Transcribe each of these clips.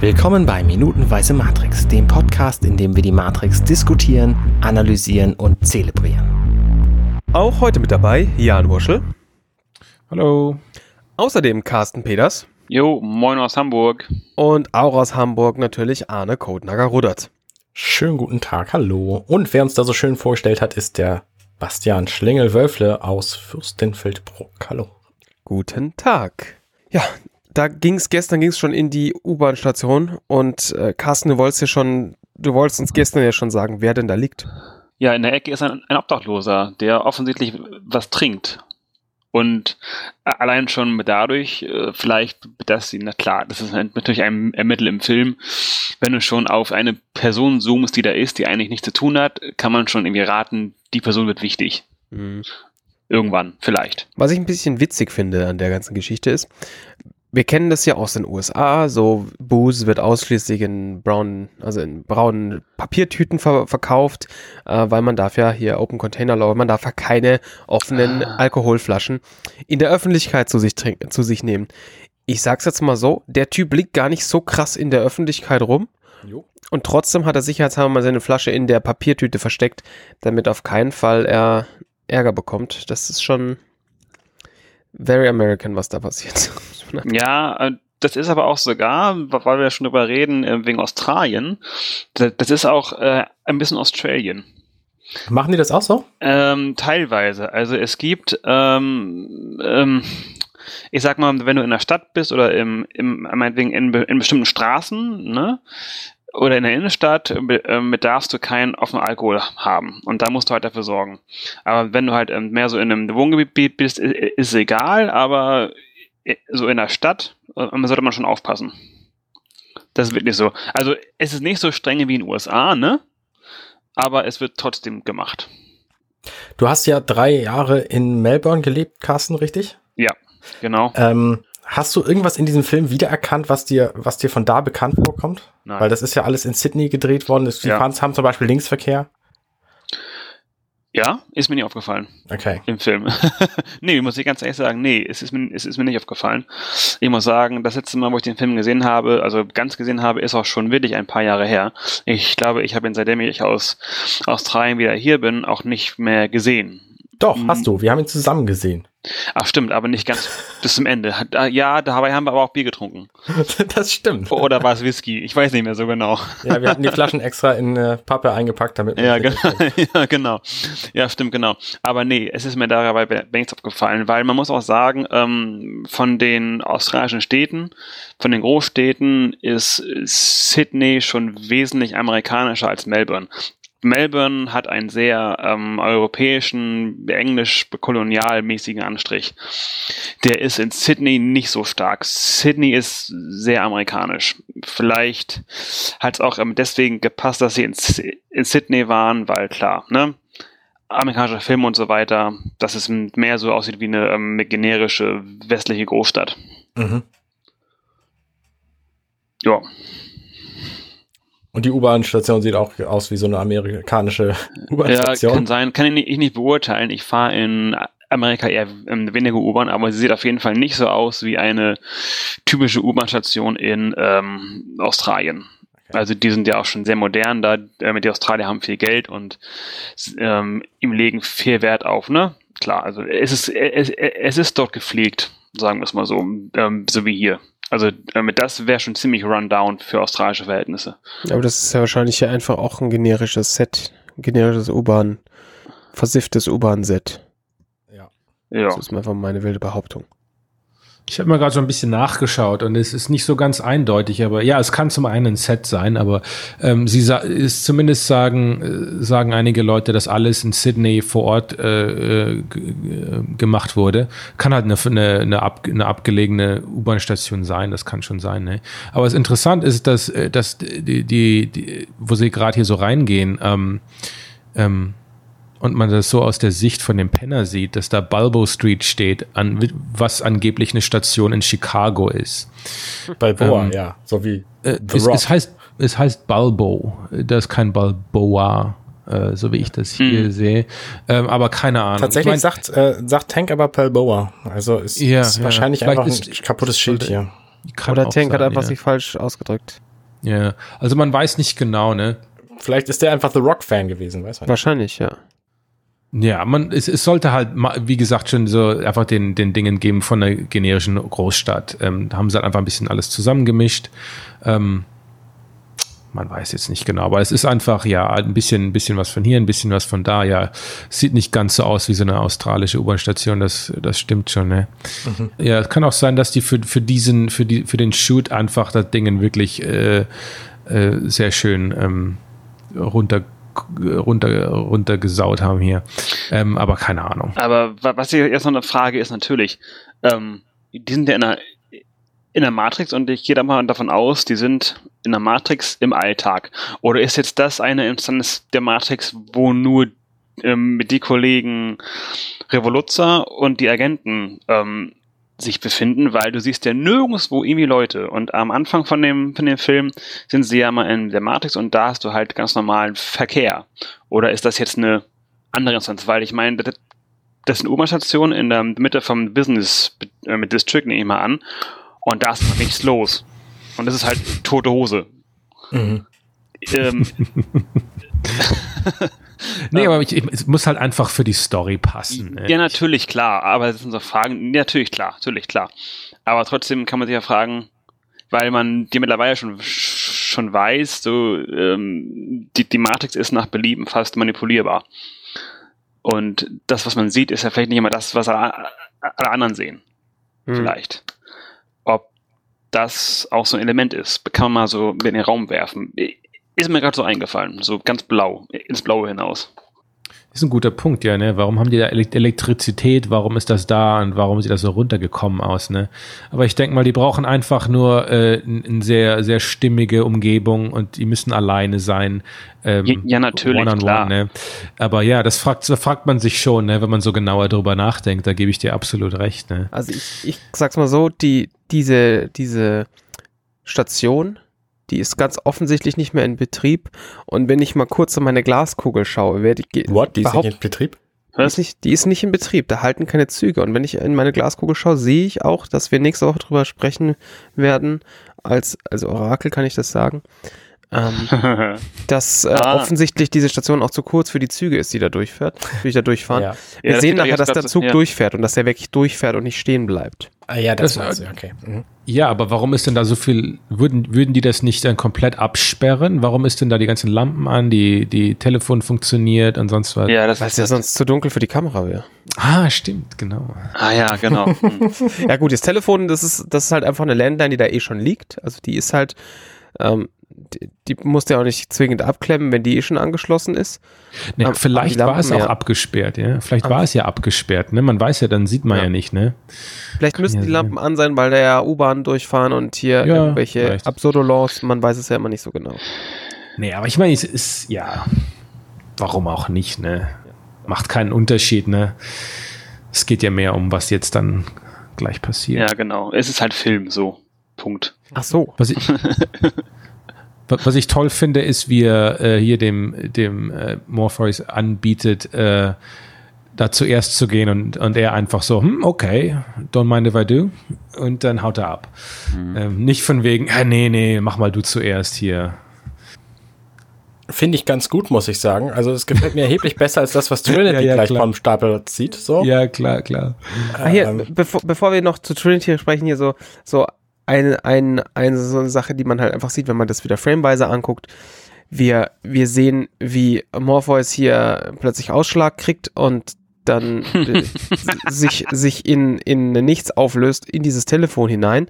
Willkommen bei Minutenweise Matrix, dem Podcast, in dem wir die Matrix diskutieren, analysieren und zelebrieren. Auch heute mit dabei Jan Wurschel. Hallo. Außerdem Carsten Peters. Jo, moin aus Hamburg. Und auch aus Hamburg natürlich Arne Kodnager-Rudert. Schönen guten Tag, hallo. Und wer uns da so schön vorgestellt hat, ist der Bastian Schlingel-Wölfle aus Fürstenfeldbruck. Hallo. Guten Tag. Ja, da ging es gestern ging's schon in die U-Bahn-Station und äh, Carsten, du wolltest ja schon, du wolltest uns gestern ja schon sagen, wer denn da liegt. Ja, in der Ecke ist ein, ein Obdachloser, der offensichtlich was trinkt. Und allein schon dadurch, äh, vielleicht, dass sie, na klar, das ist natürlich ein Mittel im Film, wenn du schon auf eine Person zoomst, die da ist, die eigentlich nichts zu tun hat, kann man schon irgendwie raten, die Person wird wichtig. Mhm. Irgendwann, vielleicht. Was ich ein bisschen witzig finde an der ganzen Geschichte ist, wir kennen das ja aus den USA, so Booze wird ausschließlich in braunen, also in braunen Papiertüten ver verkauft, äh, weil man darf ja hier Open Container Law, man darf ja keine offenen ah. Alkoholflaschen in der Öffentlichkeit zu sich trinken, zu sich nehmen. Ich sag's jetzt mal so, der Typ liegt gar nicht so krass in der Öffentlichkeit rum. Jo. Und trotzdem hat er sicherheitshalber mal seine Flasche in der Papiertüte versteckt, damit auf keinen Fall er Ärger bekommt. Das ist schon very American, was da passiert. Ja, äh, das ist aber auch sogar, weil wir schon drüber reden, äh, wegen Australien, das ist auch äh, ein bisschen Australien. Machen die das auch so? Ähm, teilweise. Also es gibt, ähm, ähm, ich sag mal, wenn du in der Stadt bist oder im, im meinetwegen in, in bestimmten Straßen, ne, oder in der Innenstadt äh, darfst du keinen offenen Alkohol haben. Und da musst du halt dafür sorgen. Aber wenn du halt ähm, mehr so in einem Wohngebiet bist, ist es egal, aber so in der Stadt äh, sollte man schon aufpassen. Das ist wirklich so. Also es ist nicht so streng wie in den USA, ne? Aber es wird trotzdem gemacht. Du hast ja drei Jahre in Melbourne gelebt, Carsten, richtig? Ja, genau. Ähm, hast du irgendwas in diesem Film wiedererkannt, was dir, was dir von da bekannt vorkommt? Nein. Weil das ist ja alles in Sydney gedreht worden. Die ja. haben zum Beispiel Linksverkehr. Ja, ist mir nicht aufgefallen. Okay. Im Film. nee, muss ich ganz ehrlich sagen, nee, es ist, mir, es ist mir nicht aufgefallen. Ich muss sagen, das letzte Mal, wo ich den Film gesehen habe, also ganz gesehen habe, ist auch schon wirklich ein paar Jahre her. Ich glaube, ich habe ihn, seitdem ich aus Australien wieder hier bin, auch nicht mehr gesehen. Doch, hast du. Wir haben ihn zusammen gesehen. Ach stimmt, aber nicht ganz bis zum Ende. Ja, dabei haben wir aber auch Bier getrunken. Das stimmt. Oder war es Whisky? Ich weiß nicht mehr so genau. Ja, wir hatten die Flaschen extra in äh, Pappe eingepackt, damit. Ja, genau. ja, genau. Ja, stimmt, genau. Aber nee, es ist mir dabei nichts aufgefallen, weil man muss auch sagen, ähm, von den australischen Städten, von den Großstädten ist Sydney schon wesentlich amerikanischer als Melbourne. Melbourne hat einen sehr ähm, europäischen, englisch-kolonialmäßigen Anstrich. Der ist in Sydney nicht so stark. Sydney ist sehr amerikanisch. Vielleicht hat es auch ähm, deswegen gepasst, dass sie in, in Sydney waren, weil klar, ne? Amerikanischer Film und so weiter, dass es mehr so aussieht wie eine ähm, generische westliche Großstadt. Mhm. Ja. Und die U-Bahn-Station sieht auch aus wie so eine amerikanische U-Bahn-Station. Ja, kann sein. Kann ich nicht beurteilen. Ich fahre in Amerika eher weniger U-Bahn, aber sie sieht auf jeden Fall nicht so aus wie eine typische U-Bahn-Station in ähm, Australien. Also die sind ja auch schon sehr modern, da äh, die Australier haben viel Geld und ähm, ihm legen viel Wert auf, ne? Klar, also es ist, es, es ist dort gepflegt, sagen wir es mal so, ähm, so wie hier. Also damit das wäre schon ziemlich rundown für australische Verhältnisse. Aber das ist ja wahrscheinlich einfach auch ein generisches Set, ein generisches U-Bahn, versifftes U-Bahn-Set. Ja. ja. Das ist einfach meine wilde Behauptung. Ich habe mal gerade so ein bisschen nachgeschaut und es ist nicht so ganz eindeutig, aber ja, es kann zum einen ein Set sein, aber ähm, sie ist zumindest sagen, äh, sagen einige Leute, dass alles in Sydney vor Ort äh, äh gemacht wurde. Kann halt eine, eine, eine, ab, eine abgelegene U-Bahn-Station sein, das kann schon sein. Ne? Aber was interessant ist, dass, äh, dass die, die, die wo sie gerade hier so reingehen, ähm, ähm, und man das so aus der Sicht von dem Penner sieht, dass da Balbo Street steht, an, was angeblich eine Station in Chicago ist. Balboa, ähm, ja, so wie äh, es, es, heißt es heißt Balbo, das ist kein Balboa. Äh, so wie ich das hier hm. sehe. Ähm, aber keine Ahnung. Tatsächlich ich mein, sagt, äh, sagt Tank aber Balboa. Also ist, ja, ist wahrscheinlich ja. einfach ein kaputtes Schild hier. Oder Tank sein, hat einfach ja. sich falsch ausgedrückt. Ja, also man weiß nicht genau, ne? Vielleicht ist der einfach The Rock-Fan gewesen, weiß man nicht. Wahrscheinlich, ja. Ja, man, es, es sollte halt, wie gesagt, schon so einfach den, den Dingen geben von einer generischen Großstadt. Ähm, da haben sie halt einfach ein bisschen alles zusammengemischt. Ähm, man weiß jetzt nicht genau, aber es ist einfach, ja, ein bisschen, ein bisschen was von hier, ein bisschen was von da. Ja, sieht nicht ganz so aus wie so eine australische U-Bahn-Station, das, das stimmt schon, ne? Ja, es kann auch sein, dass die für, für diesen, für die, für den Shoot einfach das Dingen wirklich äh, äh, sehr schön ähm, runter, runter, runtergesaut haben hier. Ähm, aber keine Ahnung. Aber wa- was hier jetzt noch eine Frage ist natürlich, ähm, die sind ja in der, in der Matrix und ich gehe da mal davon aus, die sind in der Matrix im Alltag. Oder ist jetzt das eine Instanz der Matrix, wo nur ähm, die Kollegen Revoluzzer und die Agenten ähm, sich befinden, weil du siehst ja nirgendwo irgendwie Leute. Und am Anfang von dem, von dem Film sind sie ja mal in der Matrix und da hast du halt ganz normalen Verkehr. Oder ist das jetzt eine andere Instanz? Weil ich meine, das, das ist eine U-Bahn-Station in der Mitte vom Business äh, mit District, nehme ich mal an. Und da ist noch nichts los. Und das ist halt tote Hose. Mhm. Ähm, Nee, aber ich, ich, es muss halt einfach für die Story passen. Ne? ja, natürlich, klar. Aber das sind so Fragen. Natürlich, klar. Natürlich, klar. Aber trotzdem kann man sich ja fragen, weil man die mittlerweile schon, schon weiß, so, ähm, die, die Matrix ist nach Belieben fast manipulierbar. Und das, was man sieht, ist ja vielleicht nicht immer das, was alle alle anderen sehen. Hm. Vielleicht. Ob das auch so ein Element ist, kann man mal so in den Raum werfen. Ist mir gerade so eingefallen, so ganz blau, ins Blaue hinaus. ist ein guter Punkt, ja, ne? Warum haben die da Elek- Elektrizität? Warum ist das da und warum sieht das so runtergekommen aus, ne? Aber ich denke mal, die brauchen einfach nur äh, eine sehr, sehr stimmige Umgebung und die müssen alleine sein. Ähm, Ja, ja, natürlich, one on klar. One, ne? Aber ja, das fragt, das fragt man sich schon, ne? Wenn man so genauer drüber nachdenkt, da gebe ich dir absolut recht, ne? Also ich, ich sag's mal so, die, diese, diese Station, die ist ganz offensichtlich nicht mehr in Betrieb. Und wenn ich mal kurz in meine Glaskugel schaue, werde ich What? Die ist nicht in Betrieb? die ist, nicht, die ist nicht in Betrieb, da halten keine Züge. Und wenn ich in meine Glaskugel schaue, sehe ich auch, dass wir nächste Woche drüber sprechen werden. Als, also Orakel kann ich das sagen. Ähm, dass äh, Ah. offensichtlich diese Station auch zu kurz für die Züge ist, die da durchfährt, die da durchfahren. Ja. Wir Ja, sehen nachher, dass der Zug ja. durchfährt und dass der wirklich durchfährt und nicht stehen bleibt. Ah, ja, das, Das- war's, okay. Mhm. Ja, aber warum ist denn da so viel, würden, würden die das nicht dann komplett absperren? Warum ist denn da die ganzen Lampen an, die, die Telefon funktioniert und sonst was? ja, das Weil es ja sonst zu dunkel für die Kamera wäre. Ah, stimmt, genau. Ah ja, genau. Hm. Ja gut, das Telefon, das ist, das ist halt einfach eine Landline, die da eh schon liegt. Also die ist halt, ähm, die, die musst du ja auch nicht zwingend abklemmen, wenn die eh schon angeschlossen ist. Ne, Aber- vielleicht war es auch ja. abgesperrt, ja. Vielleicht Aber- war es ja abgesperrt, ne? Man weiß ja, dann sieht man ja, Ja. nicht, ne? Vielleicht müssen ja die sein. Lampen an sein, weil da ja U-Bahn durchfahren und hier Ja, irgendwelche. Absurdolaws, man weiß es ja immer nicht so genau. Nee, aber ich meine, es ist, ja, warum auch nicht, ne? Macht keinen Unterschied, ne? Es geht ja mehr um, was jetzt dann gleich passiert. ja, genau. Es ist halt Film, so. Punkt. Ach so. Was ich, was ich toll finde, ist, wie er äh, hier dem, dem äh, Morpheus anbietet, äh, da zuerst zu gehen und, und er einfach so, hm, okay, don't mind if I do. Und dann haut er ab. Ähm, nicht von wegen, äh, nee, nee, mach mal du zuerst hier. Finde ich ganz gut, muss ich sagen. Also es gefällt mir erheblich besser als das, was Trinity Ja, ja, gleich klar. vom Stapel zieht. So. Ja, klar, klar. Ah, hier, Ähm, bevor, bevor wir noch zu Trinity sprechen, hier so, so eine, ein, eine, so eine Sache, die man halt einfach sieht, wenn man das wieder frameweise anguckt. Wir, wir sehen, wie Morpheus hier plötzlich Ausschlag kriegt und dann äh, sich, sich in, in nichts auflöst, in dieses Telefon hinein.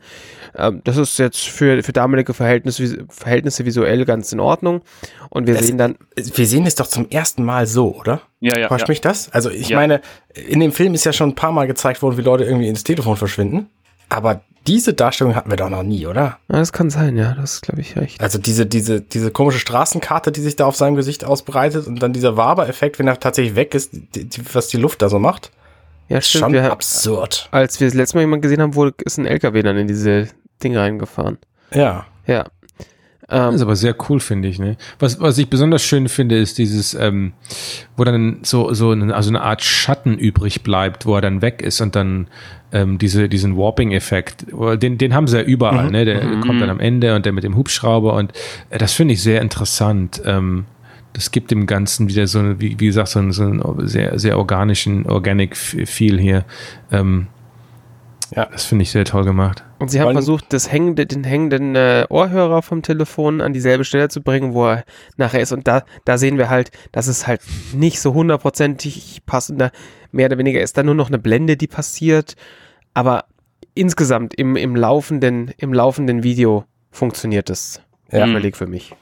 Ähm, das ist jetzt für, für damalige Verhältnisse, Verhältnisse visuell ganz in Ordnung. Und wir Das- sehen dann, wir sehen es doch zum ersten Mal so, oder? Ja, ja. Täuscht ja. mich das? Also ich Ja. meine, in dem Film ist ja schon ein paar Mal gezeigt worden, wie Leute irgendwie ins Telefon verschwinden. Aber diese Darstellung hatten wir doch noch nie, oder? ja, das kann sein, ja, das ist, glaube ich, recht. Also diese, diese, diese komische Straßenkarte, die sich da auf seinem Gesicht ausbreitet und dann dieser Waber-Effekt, wenn er tatsächlich weg ist, die, die, was die Luft da so macht, Ja, stimmt. schon Wir, absurd. als wir das letzte Mal jemanden gesehen haben, wurde, ist ein LKW dann in diese Ding reingefahren. Ja. Ja. Das ist aber sehr cool, finde ich. Ne? Was, was ich besonders schön finde, ist dieses, ähm, wo dann so, so eine, also eine Art Schatten übrig bleibt, wo er dann weg ist und dann ähm, diese, diesen Warping-Effekt, den, den haben sie ja überall, Mhm. ne? Der kommt dann am Ende und der mit dem Hubschrauber und äh, das finde ich sehr interessant. Ähm, das gibt dem Ganzen wieder so, eine, wie, wie gesagt, so einen, so einen sehr, sehr organischen, organic Feel hier. Ähm, Ja. Das finde ich sehr toll gemacht. Und sie haben versucht, das hängende, den hängenden äh, Ohrhörer vom Telefon an dieselbe Stelle zu bringen, wo er nachher ist. Und da, da sehen wir halt, dass es halt nicht so hundertprozentig passender, mehr oder weniger ist da nur noch eine Blende, die passiert. Aber insgesamt im, im, laufenden, im laufenden Video funktioniert es Ja. völlig für mich.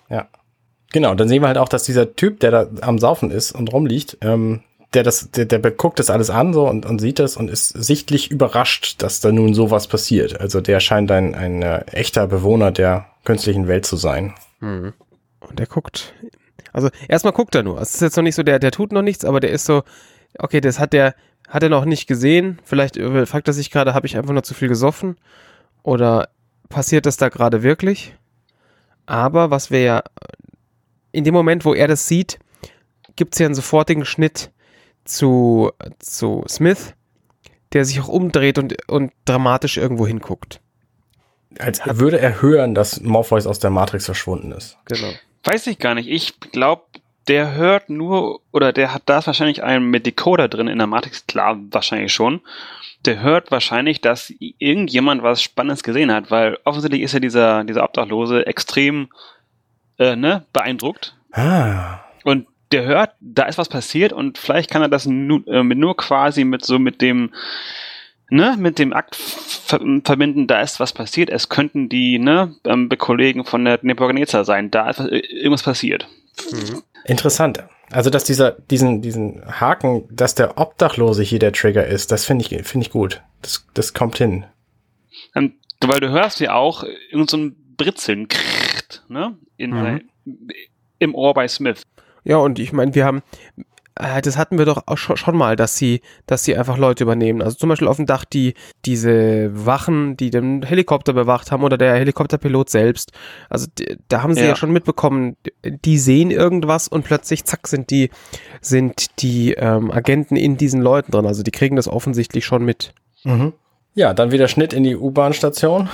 Genau, dann sehen wir halt auch, dass dieser Typ, der da am Saufen ist und rumliegt, ähm, der das, der, der guckt das alles an so und, und sieht das und ist sichtlich überrascht, dass da nun sowas passiert. Also der scheint ein, ein äh, echter Bewohner der künstlichen Welt zu sein. Und der guckt. Also erstmal guckt er nur. Es ist jetzt noch nicht so, der, der tut noch nichts, aber der ist so, okay, das hat der, hat er noch nicht gesehen. Vielleicht fragt er sich gerade, habe ich einfach nur zu viel gesoffen? Oder passiert das da gerade wirklich? Aber was wir ja, in dem Moment, wo er das sieht, gibt es ja einen sofortigen Schnitt zu, zu Smith, der sich auch umdreht und, und dramatisch irgendwo hinguckt. Als würde er hören, dass Morpheus aus der Matrix verschwunden ist. Genau. Weiß ich gar nicht. Ich glaube, der hört nur, oder der hat da wahrscheinlich einen mit Decoder drin in der Matrix, klar, wahrscheinlich schon. Der hört wahrscheinlich, dass irgendjemand was Spannendes gesehen hat, weil offensichtlich ist ja dieser, dieser Obdachlose extrem äh, ne, beeindruckt. Ah. Und der hört, da ist was passiert und vielleicht kann er das nu, äh, mit nur quasi mit so mit dem, ne, mit dem Akt ver verbinden, da ist was passiert. Es könnten die, ne, ähm, Kollegen von der Nebuchadnezzar sein. Da ist was, äh, irgendwas passiert. Interessant. Also, dass dieser, diesen, diesen Haken, dass der Obdachlose hier der Trigger ist, das finde ich, finde ich gut. Das, das kommt hin. Ähm, weil du hörst ja auch irgend so ein Britzeln, krrrt, ne, in, Mhm. im Ohr bei Smith. Ja, und ich meine, wir haben, äh, das hatten wir doch auch schon, mal, dass sie, dass sie einfach Leute übernehmen. Also zum Beispiel auf dem Dach die, diese Wachen, die den Helikopter bewacht haben oder der Helikopterpilot selbst. Also die, da haben sie ja. Ja. schon mitbekommen, die sehen irgendwas und plötzlich, zack, sind die, sind die ähm, Agenten in diesen Leuten drin. Also die kriegen das offensichtlich schon mit. Mhm. Ja, dann wieder Schnitt in die U-Bahn-Station.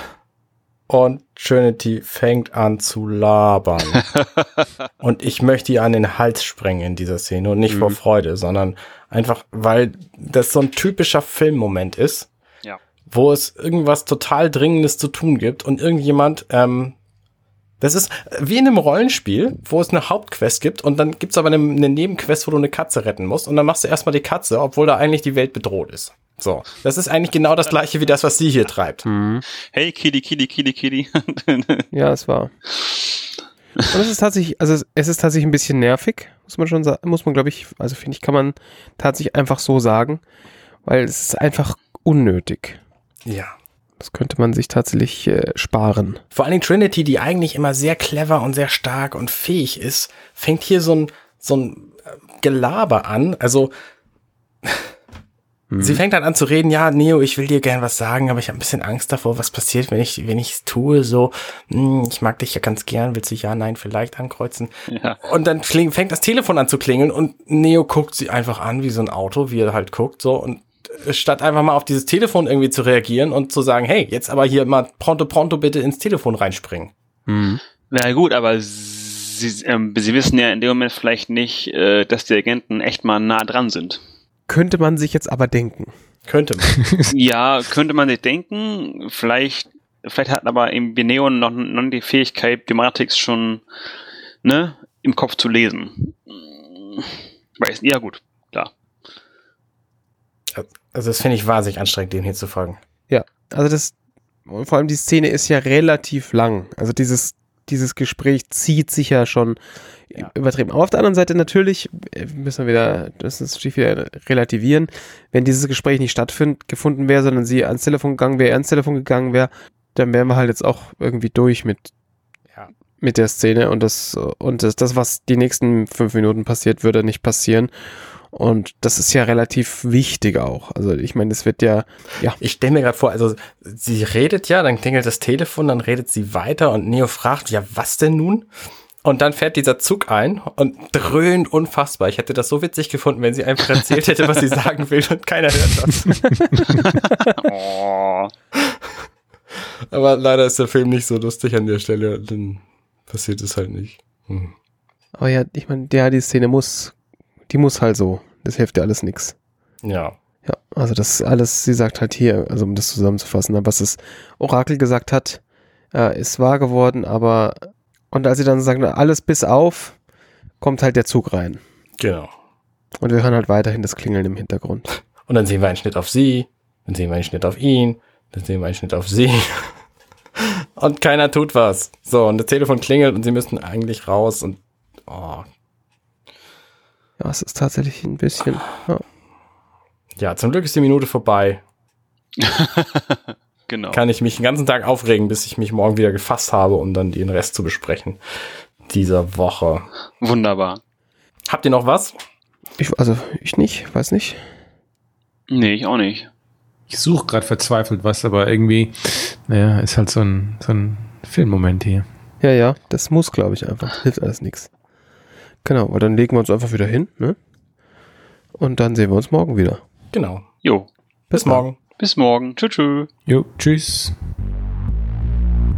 Und Trinity fängt an zu labern. und ich möchte ihr an den Hals sprengen in dieser Szene. Und nicht vor Freude, sondern einfach, weil das so ein typischer Filmmoment ist, Ja. wo es irgendwas total Dringendes zu tun gibt und irgendjemand, ähm, das ist wie in einem Rollenspiel, wo es eine Hauptquest gibt und dann gibt's aber eine, eine Nebenquest, wo du eine Katze retten musst und dann machst du erstmal die Katze, obwohl da eigentlich die Welt bedroht ist. So, das ist eigentlich genau das gleiche wie das, was sie hier treibt. Hey, Kitty, Kitty, Kitty, Kitty. Ja, es war. Und es ist tatsächlich, also es- es ist tatsächlich ein bisschen nervig, muss man schon sagen, muss man, glaube ich, also finde ich, kann man tatsächlich einfach so sagen, weil es ist einfach unnötig. Ja. Das könnte man sich tatsächlich äh, sparen. Vor allen Dingen Trinity, die eigentlich immer sehr clever und sehr stark und fähig ist, fängt hier so ein, so ein äh, Gelaber an. Also, sie fängt dann an zu reden, ja, Neo, ich will dir gern was sagen, aber ich habe ein bisschen Angst davor, was passiert, wenn ich, wenn ich es tue, so, hm, ich mag dich ja ganz gern, willst du ja, nein, vielleicht ankreuzen? ja. Und dann kling, fängt das Telefon an zu klingeln und Neo guckt sie einfach an wie so ein Auto, wie er halt guckt, so und äh, statt einfach mal auf dieses Telefon irgendwie zu reagieren und zu sagen, hey, jetzt aber hier mal pronto pronto bitte ins Telefon reinspringen. Na gut, aber sie, ähm, sie wissen ja in dem Moment vielleicht nicht, äh, dass die Agenten echt mal nah dran sind. Könnte man sich jetzt aber denken. Könnte man. Ja, könnte man sich denken. Vielleicht, vielleicht hat aber im Neon noch, noch die Fähigkeit, die Matrix schon ne, im Kopf zu lesen. Weiß, ja gut, klar. Also das finde ich wahnsinnig anstrengend, dem hier zu folgen. Ja, also das, und vor allem die Szene ist ja relativ lang. Also dieses, dieses Gespräch zieht sich ja schon Ja. übertrieben. Aber auf der anderen Seite natürlich äh, müssen wir wieder, das ist natürlich wieder relativieren. Wenn dieses Gespräch nicht stattgefunden wäre, sondern sie ans Telefon gegangen wäre, er ans Telefon gegangen wäre, dann wären wir halt jetzt auch irgendwie durch mit. Mit der Szene und das, und das, das, was die nächsten fünf Minuten passiert, würde nicht passieren. Und das ist ja relativ wichtig auch. Also ich meine, es wird ja, ja. Ich stelle mir gerade vor, also sie redet ja, dann klingelt das Telefon, dann redet sie weiter und Neo fragt, ja, was denn nun? Und dann fährt dieser Zug ein und dröhnt unfassbar. Ich hätte das so witzig gefunden, wenn sie einfach erzählt hätte, was sie sagen will und keiner hört das. oh. Aber leider ist der Film nicht so lustig an der Stelle, dann passiert es halt nicht. Hm. Aber ja, ich meine, ja, die Szene muss die muss halt so. Das hilft dir alles nix. Ja. Ja, also das alles, sie sagt halt hier, also um das zusammenzufassen, was das Orakel gesagt hat, äh, ist wahr geworden, aber und als sie dann sagen, alles bis auf, kommt halt der Zug rein. Genau. Und wir hören halt weiterhin das Klingeln im Hintergrund. Und dann sehen wir einen Schnitt auf sie, dann sehen wir einen Schnitt auf ihn, dann sehen wir einen Schnitt auf sie. Und keiner tut was. So, und das Telefon klingelt und sie müssen eigentlich raus und oh, ja, es ist tatsächlich ein bisschen. Ja. ja, zum Glück ist die Minute vorbei. genau. Kann ich mich den ganzen Tag aufregen, bis ich mich morgen wieder gefasst habe, um dann den Rest zu besprechen dieser Woche. Wunderbar. Habt ihr noch was? Ich, also ich nicht, weiß nicht. Nee, ich auch nicht. Ich suche gerade verzweifelt was, aber irgendwie, naja, ist halt so ein, so ein Filmmoment hier. Ja, ja, das muss, glaube ich, einfach. Hilft alles nichts. Genau, weil dann legen wir uns einfach wieder hin, ne? Und dann sehen wir uns morgen wieder. Genau. Jo. Bis, Bis morgen. Bis morgen. Tschüss. Tschüss. Jo, tschüss.